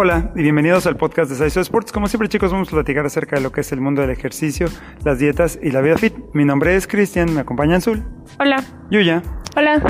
Hola y bienvenidos al podcast de Saiso Sports. Como siempre chicos vamos a platicar acerca de lo que es el mundo del ejercicio, las dietas y la vida fit. Mi nombre es Cristian, me acompaña Azul. Hola. Yuya. Hola.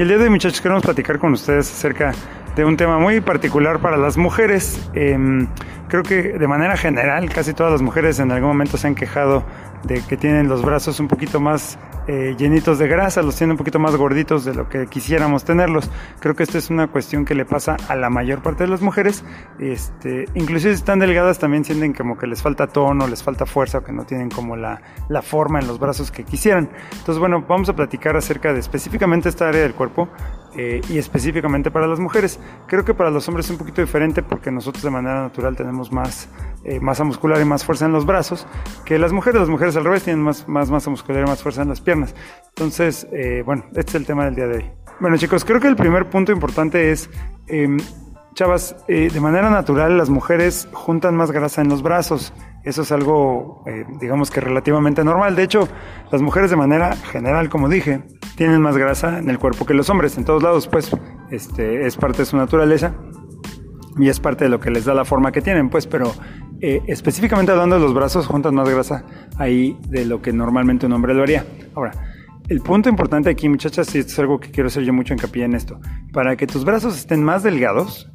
Y el día de hoy muchachos queremos platicar con ustedes acerca de un tema muy particular para las mujeres. Em, creo que de manera general casi todas las mujeres en algún momento se han quejado de que tienen los brazos un poquito más eh, llenitos de grasa, los tienen un poquito más gorditos de lo que quisiéramos tenerlos. Creo que esta es una cuestión que le pasa a la mayor parte de las mujeres. Este, inclusive si están delgadas también sienten como que les falta tono, les falta fuerza o que no tienen como la, la forma en los brazos que quisieran. Entonces bueno, vamos a platicar acerca de específicamente esta área del cuerpo eh, y específicamente para las mujeres. Creo que para los hombres es un poquito diferente porque nosotros de manera natural tenemos más eh, masa muscular y más fuerza en los brazos que las mujeres. Las mujeres al revés tienen más, más masa muscular y más fuerza en las piernas. Entonces, eh, bueno, este es el tema del día de hoy. Bueno chicos, creo que el primer punto importante es, em, chavas, eh, de manera natural las mujeres juntan más grasa en los brazos. Eso es algo, digamos que relativamente normal. De hecho, las mujeres de manera general, como dije, tienen más grasa en el cuerpo que los hombres. En todos lados, pues, este, es parte de su naturaleza y es parte de lo que les da la forma que tienen, pues, pero eh, específicamente hablando de los brazos, juntan más grasa ahí de lo que normalmente un hombre lo haría. Ahora, el punto importante aquí, muchachas, y esto es algo que quiero hacer yo mucho hincapié en esto, para que tus brazos estén más delgados,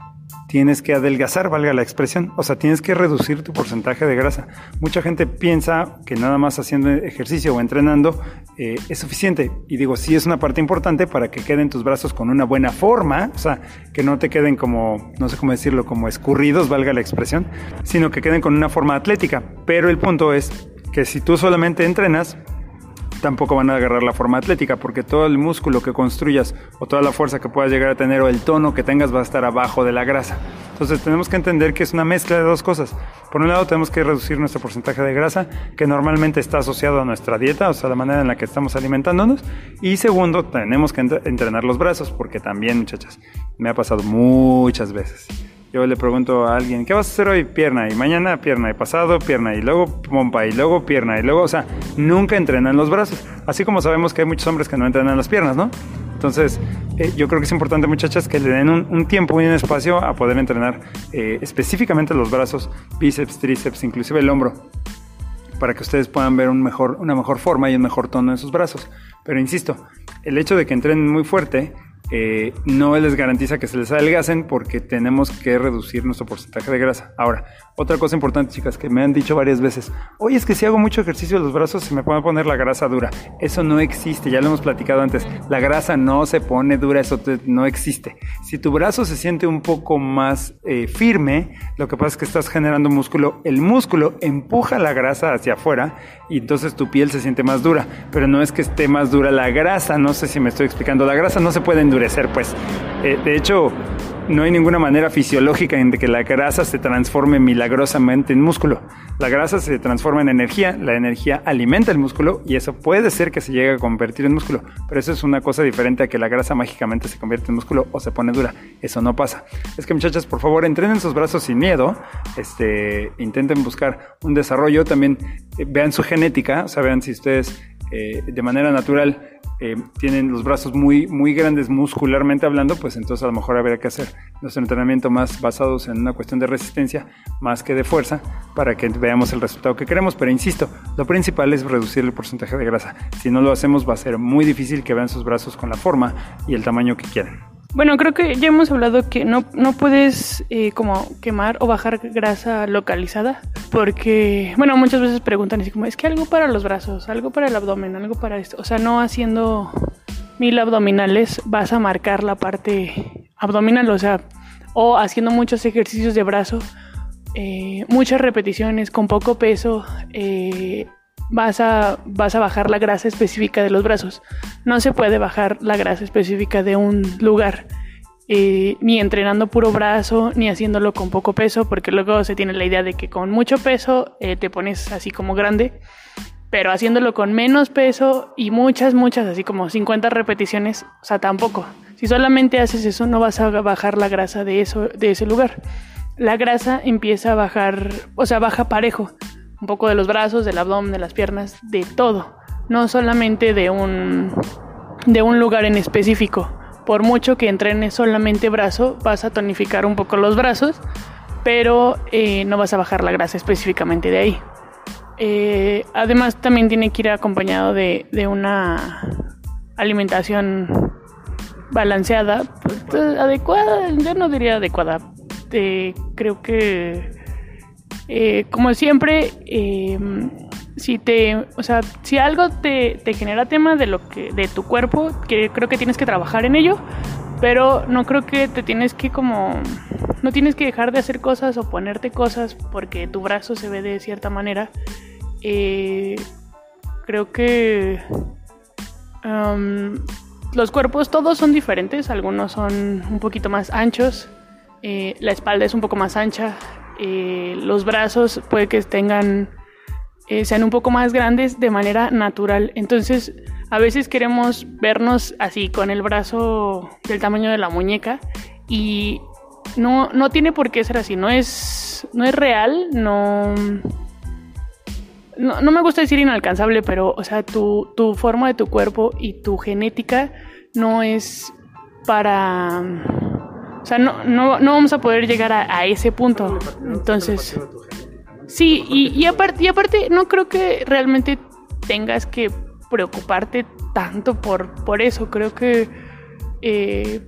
tienes que adelgazar, valga la expresión. O sea, tienes que reducir tu porcentaje de grasa. Mucha gente piensa que nada más haciendo ejercicio o entrenando eh, es suficiente. Y digo, sí es una parte importante para que queden tus brazos con una buena forma. O sea, que no te queden como, no sé cómo decirlo, como escurridos, valga la expresión, sino que queden con una forma atlética. Pero el punto es que si tú solamente entrenas, tampoco van a agarrar la forma atlética, porque todo el músculo que construyas o toda la fuerza que puedas llegar a tener o el tono que tengas va a estar abajo de la grasa. Entonces tenemos que entender que es una mezcla de dos cosas. Por un lado tenemos que reducir nuestro porcentaje de grasa, que normalmente está asociado a nuestra dieta, o sea, la manera en la que estamos alimentándonos. Y segundo, tenemos que entrenar los brazos, porque también, muchachas, me ha pasado muchas veces yo le pregunto a alguien, ¿qué vas a hacer hoy? Pierna, y mañana pierna, y pasado pierna, y luego pompa, y luego pierna, y luego, o sea, nunca entrenan los brazos. Así como sabemos que hay muchos hombres que no entrenan las piernas, ¿no? Entonces, eh, yo creo que es importante, muchachas, que le den un, tiempo y un espacio a poder entrenar eh, específicamente los brazos, bíceps, tríceps, inclusive el hombro, para que ustedes puedan ver un mejor, una mejor forma y un mejor tono en sus brazos. Pero insisto, el hecho de que entrenen muy fuerte eh, no les garantiza que se les adelgacen porque tenemos que reducir nuestro porcentaje de grasa. Ahora, otra cosa importante, chicas, que me han dicho varias veces, oye, es que si hago mucho ejercicio de los brazos se me puede poner la grasa dura. Eso no existe, ya lo hemos platicado antes. La grasa no se pone dura, eso no existe. Si tu brazo se siente un poco más eh, firme, lo que pasa es que estás generando músculo. El músculo empuja la grasa hacia afuera y entonces tu piel se siente más dura. Pero no es que esté más dura la grasa, no sé si me estoy explicando. La grasa no se puede endurecer pues. Eh, de hecho, no hay ninguna manera fisiológica en que la grasa se transforme milagrosamente en músculo. La grasa se transforma en energía, la energía alimenta el músculo y eso puede ser que se llegue a convertir en músculo, pero eso es una cosa diferente a que la grasa mágicamente se convierte en músculo o se pone dura. Eso no pasa. Es que muchachas, por favor, entrenen sus brazos sin miedo, este, intenten buscar un desarrollo, también eh, vean su genética, o sea, vean si ustedes eh, de manera natural eh, tienen los brazos muy, muy grandes muscularmente hablando, pues entonces a lo mejor habría que hacer nuestro entrenamiento más basados en una cuestión de resistencia más que de fuerza para que veamos el resultado que queremos. Pero insisto, lo principal es reducir el porcentaje de grasa. Si no lo hacemos va a ser muy difícil que vean sus brazos con la forma y el tamaño que quieren. Bueno, creo que ya hemos hablado que no, no puedes eh, como quemar o bajar grasa localizada porque, bueno, muchas veces preguntan así como, es que algo para los brazos, algo para el abdomen, algo para esto. O sea, no haciendo mil abdominales vas a marcar la parte abdominal, o sea, o haciendo muchos ejercicios de brazo, eh, muchas repeticiones con poco peso, eh, vas a, vas a bajar la grasa específica de los brazos. No se puede bajar la grasa específica de un lugar. Eh, ni entrenando puro brazo, ni haciéndolo con poco peso, porque luego se tiene la idea de que con mucho peso eh, te pones así como grande, pero haciéndolo con menos peso y muchas, muchas, así como 50 repeticiones, o sea, tampoco. Si solamente haces eso, no vas a bajar la grasa de, eso, de ese lugar. La grasa empieza a bajar, o sea, baja parejo un poco de los brazos, del abdomen, de las piernas, de todo, no solamente de un, de un lugar en específico. Por mucho que entrenes solamente brazo, vas a tonificar un poco los brazos, pero eh, no vas a bajar la grasa específicamente de ahí. Eh, además, también tiene que ir acompañado de, una alimentación balanceada, pues, adecuada, yo no diría adecuada. creo que, como siempre, si te, o sea, si algo te, te, genera tema de lo que, de tu cuerpo, que creo que tienes que trabajar en ello, pero no creo que te tienes que como, no tienes que dejar de hacer cosas o ponerte cosas porque tu brazo se ve de cierta manera. Eh, creo que um, los cuerpos todos son diferentes, algunos son un poquito más anchos, eh, la espalda es un poco más ancha, eh, los brazos puede que tengan eh, sean un poco más grandes de manera natural. Entonces, a veces queremos vernos así, con el brazo del tamaño de la muñeca y no, no tiene por qué ser así, no es, no es real, no, no, me gusta decir inalcanzable, pero, o sea, tu, tu forma de tu cuerpo y tu genética no es para... O sea, no, no, no vamos a poder llegar a, ese punto. Entonces... Sí, y, y, aparte, y aparte no creo que realmente tengas que preocuparte tanto por, por eso. Creo que eh,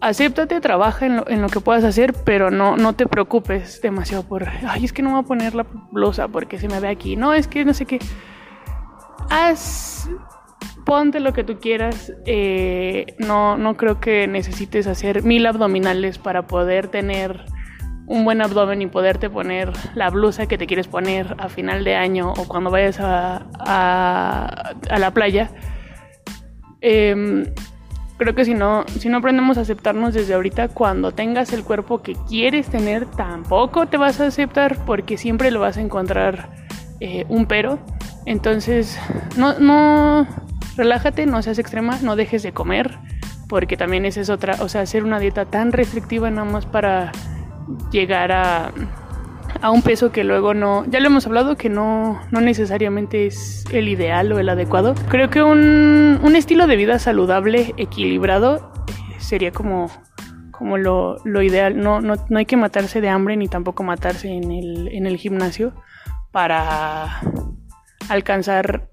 acéptate, trabaja en lo, en lo, que puedas hacer, pero no, no te preocupes demasiado por, ay, es que no voy a poner la blusa porque se me ve aquí. No, es que no sé qué. Haz, ponte lo que tú quieras. Eh, no, no creo que necesites hacer mil abdominales para poder tener un buen abdomen y poderte poner la blusa que te quieres poner a final de año o cuando vayas a, a, la playa. Em, creo que si no, si no aprendemos a aceptarnos desde ahorita, cuando tengas el cuerpo que quieres tener, tampoco te vas a aceptar porque siempre lo vas a encontrar eh, un pero. Entonces, no, no, relájate, no seas extrema, no dejes de comer, porque también esa es otra, o sea, hacer una dieta tan restrictiva nada más para llegar a, a un peso que luego no, ya lo hemos hablado, que no, no necesariamente es el ideal o el adecuado. Creo que un, un estilo de vida saludable, equilibrado, sería como, como lo, lo ideal. No, no, no, hay que matarse de hambre ni tampoco matarse en el, en el gimnasio para alcanzar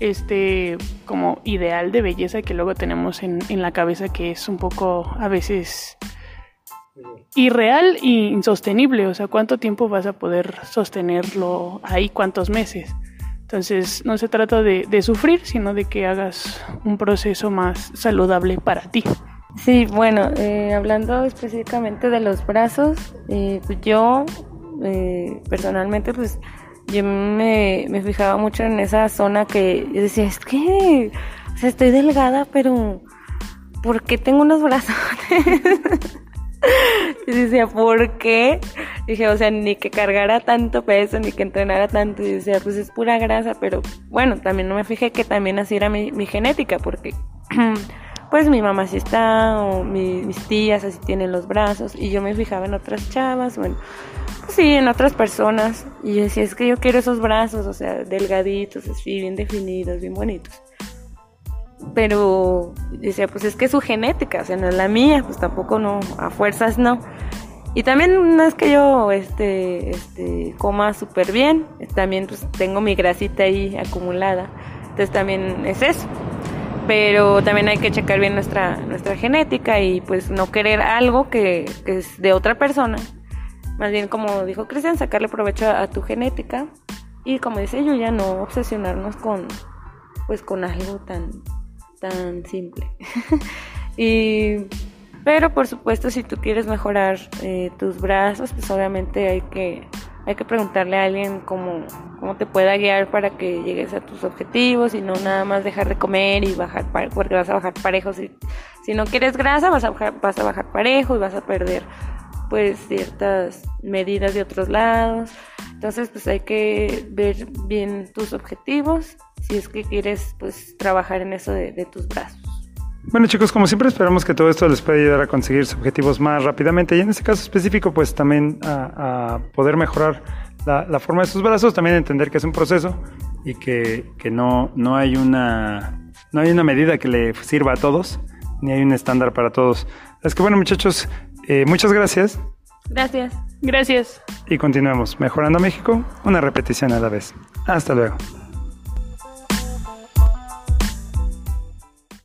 este como ideal de belleza que luego tenemos en, en la cabeza que es un poco a veces irreal e insostenible. O sea, ¿cuánto tiempo vas a poder sostenerlo ahí? ¿Cuántos meses? Entonces, no se trata de, sufrir, sino de que hagas un proceso más saludable para ti. Sí, bueno, eh, hablando específicamente de los brazos, eh, pues yo eh, personalmente, pues yo me, me, fijaba mucho en esa zona que yo decía, es que, o sea, estoy delgada, pero ¿por qué tengo unos brazos? y decía, ¿por qué? Dije, o sea, ni que cargara tanto peso, ni que entrenara tanto. Y decía, pues es pura grasa, pero bueno, también no me fijé que también así era mi, genética, porque pues mi mamá sí está, o mis tías así tienen los brazos, y yo me fijaba en otras chavas, bueno, pues sí, en otras personas. Y yo decía, es que yo quiero esos brazos, o sea, delgaditos, así, bien definidos, bien bonitos pero decía, pues es que es su genética, o sea, no es la mía, pues tampoco no, a fuerzas no. Y también no es que yo este, este, coma súper bien, también pues tengo mi grasita ahí acumulada, entonces también es eso. Pero también hay que checar bien nuestra, nuestra genética y pues no querer algo que, que es de otra persona. Más bien como dijo Cristian, sacarle provecho a, tu genética y como dice yo, ya no obsesionarnos con pues con algo tan tan simple. y, pero por supuesto, si tú quieres mejorar eh, tus brazos, pues obviamente hay que, hay que preguntarle a alguien cómo, cómo te pueda guiar para que llegues a tus objetivos y no nada más dejar de comer y bajar, porque vas a bajar parejo. Si, si no quieres grasa, vas a, bajar, vas a bajar parejo y vas a perder pues ciertas medidas de otros lados. Entonces, pues hay que ver bien tus objetivos si es que quieres pues trabajar en eso de, tus brazos. Bueno chicos, como siempre esperamos que todo esto les pueda ayudar a conseguir sus objetivos más rápidamente y en este caso específico pues también a, poder mejorar la, forma de sus brazos, también entender que es un proceso y que, que, no, no, hay una, no hay una medida que le sirva a todos, ni hay un estándar para todos. Es que bueno muchachos, eh, muchas gracias Gracias. Gracias. Y continuemos mejorando México, una repetición a la vez. Hasta luego.